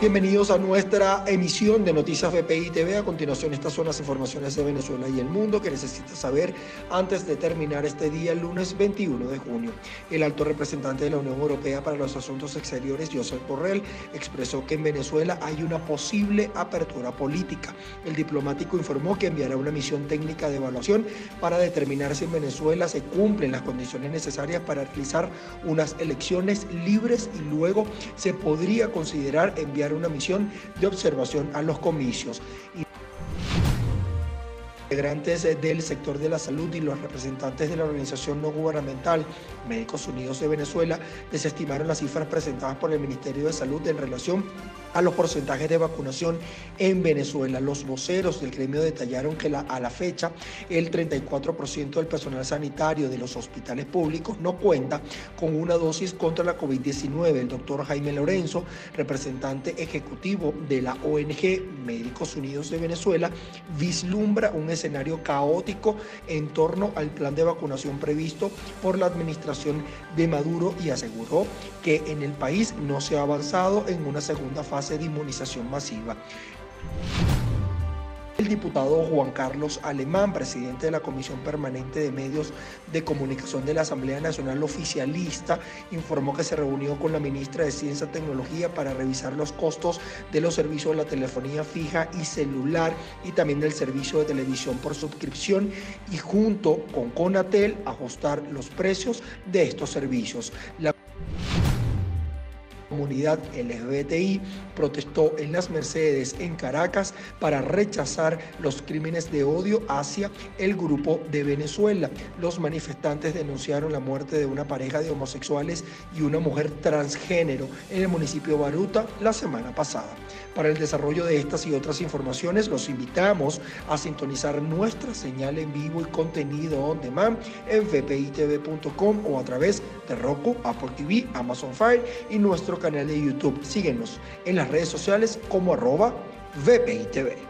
Bienvenidos a nuestra emisión de Noticias VPI TV. A continuación, estas son las informaciones de Venezuela y el mundo que necesitas saber antes de terminar este día, el lunes 21 de junio. El alto representante de la Unión Europea para los Asuntos Exteriores, Josep Borrell, expresó que en Venezuela hay una posible apertura política. El diplomático informó que enviará una misión técnica de evaluación para determinar si en Venezuela se cumplen las condiciones necesarias para realizar unas elecciones libres y luego se podría considerar enviar una misión de observación a los comicios. Integrantes del sector de la salud y los representantes de la organización no gubernamental Médicos Unidos de Venezuela desestimaron las cifras presentadas por el Ministerio de Salud en relación a los porcentajes de vacunación en Venezuela. Los voceros del gremio detallaron que a la fecha el 34% del personal sanitario de los hospitales públicos no cuenta con una dosis contra la COVID-19. El doctor Jaime Lorenzo, representante ejecutivo de la ONG Médicos Unidos de Venezuela, vislumbra un escenario caótico en torno al plan de vacunación previsto por la administración de Maduro y aseguró que en el país no se ha avanzado en una segunda fase de inmunización masiva. El diputado Juan Carlos Alemán, presidente de la Comisión Permanente de Medios de Comunicación de la Asamblea Nacional Oficialista, informó que se reunió con la ministra de Ciencia y Tecnología para revisar los costos de los servicios de la telefonía fija y celular y también del servicio de televisión por suscripción y junto con Conatel ajustar los precios de estos servicios. La comunidad LGBTI protestó en las Mercedes en Caracas para rechazar los crímenes de odio hacia el grupo de Venezuela. Los manifestantes denunciaron la muerte de una pareja de homosexuales y una mujer transgénero en el municipio de Baruta la semana pasada. Para el desarrollo de estas y otras informaciones, los invitamos a sintonizar nuestra señal en vivo y contenido on demand en vpitv.com o a través de Roku, Apple TV, Amazon Fire y nuestro canal de YouTube. Síguenos en las redes sociales como arroba VPITV.